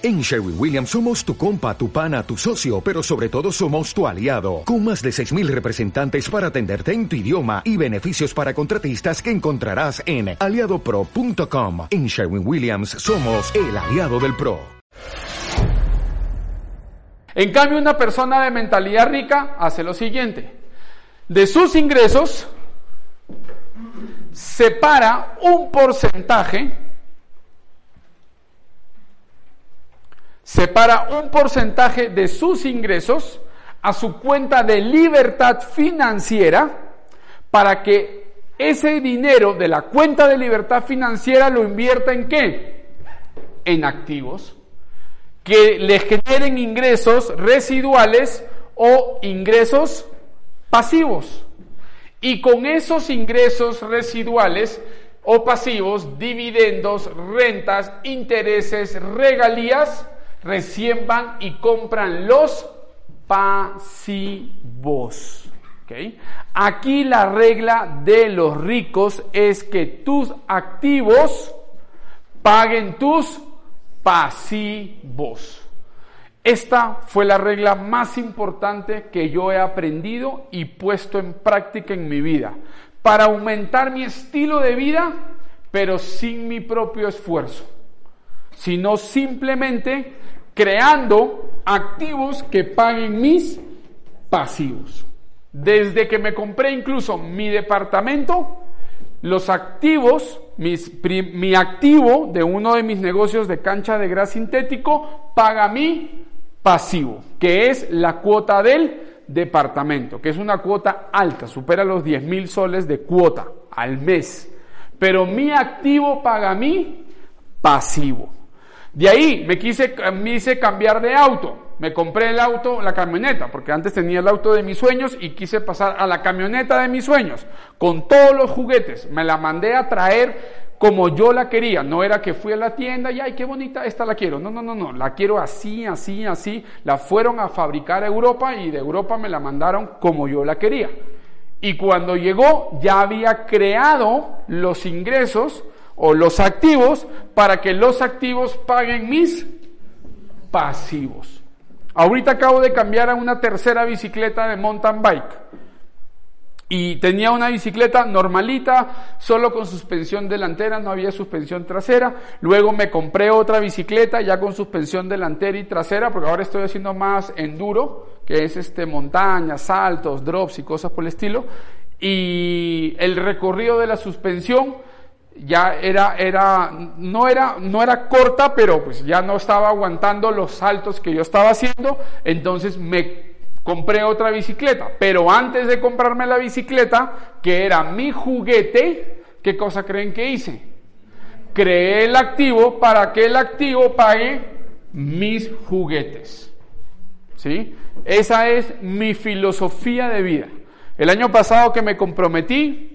En Sherwin Williams somos tu compa, tu pana, tu socio, pero sobre todo somos tu aliado, con más de 6.000 representantes para atenderte en tu idioma y beneficios para contratistas que encontrarás en aliadopro.com. En Sherwin Williams somos el aliado del PRO. En cambio, una persona de mentalidad rica hace lo siguiente. De sus ingresos, separa un porcentaje separa un porcentaje de sus ingresos a su cuenta de libertad financiera para que ese dinero de la cuenta de libertad financiera lo invierta en qué? En activos que le generen ingresos residuales o ingresos pasivos. Y con esos ingresos residuales o pasivos, dividendos, rentas, intereses, regalías, recién van y compran los pasivos. Aquí la regla de los ricos es que tus activos paguen tus pasivos. Esta fue la regla más importante que yo he aprendido y puesto en práctica en mi vida para aumentar mi estilo de vida, pero sin mi propio esfuerzo, sino simplemente creando activos que paguen mis pasivos. Desde que me compré incluso mi departamento, los activos, mi activo de uno de mis negocios de cancha de gras sintético paga mi pasivo, que es la cuota del departamento, que es una cuota alta, supera los 10 mil soles de cuota al mes. Pero mi activo paga mi pasivo. De ahí me quise, me hice cambiar de auto. Me compré el auto, la camioneta, porque antes tenía el auto de mis sueños y quise pasar a la camioneta de mis sueños, con todos los juguetes. Me la mandé a traer como yo la quería. No era que fui a la tienda y, ay, qué bonita, esta la quiero. No, no, no, no, la quiero así, así, así. La fueron a fabricar a Europa y de Europa me la mandaron como yo la quería. Y cuando llegó ya había creado los ingresos o los activos para que los activos paguen mis pasivos. Ahorita acabo de cambiar a una tercera bicicleta de mountain bike. Y tenía una bicicleta normalita, solo con suspensión delantera, no había suspensión trasera. Luego me compré otra bicicleta ya con suspensión delantera y trasera, porque ahora estoy haciendo más enduro, que es este montañas, saltos, drops y cosas por el estilo. Y el recorrido de la suspensión ya era, era, no era, no era corta, pero pues ya no estaba aguantando los saltos que yo estaba haciendo, entonces me compré otra bicicleta. Pero antes de comprarme la bicicleta, que era mi juguete, ¿qué cosa creen que hice? Creé el activo para que el activo pague mis juguetes. ¿Sí? Esa es mi filosofía de vida. El año pasado que me comprometí,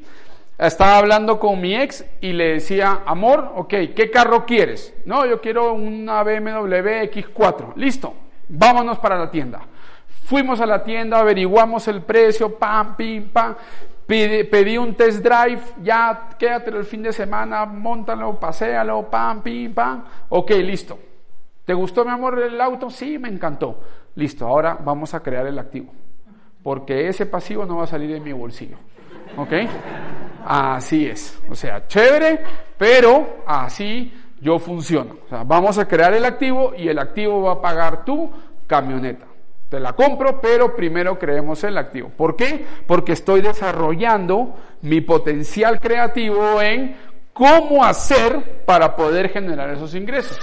estaba hablando con mi ex y le decía, amor, ok, ¿qué carro quieres? No, yo quiero una BMW X4. Listo, vámonos para la tienda. Fuimos a la tienda, averiguamos el precio, pam, pim, pam. Pedí, un test drive, ya quédate el fin de semana, montalo, paséalo, pam, pim, pam. Ok, listo. ¿Te gustó, mi amor, el auto? Sí, me encantó. Listo, ahora vamos a crear el activo. Porque ese pasivo no va a salir de mi bolsillo. ¿Ok? Así es. O sea, chévere, pero así yo funciono. O sea, vamos a crear el activo y el activo va a pagar tu camioneta. Te la compro, pero primero creemos el activo. ¿Por qué? Porque estoy desarrollando mi potencial creativo en cómo hacer para poder generar esos ingresos.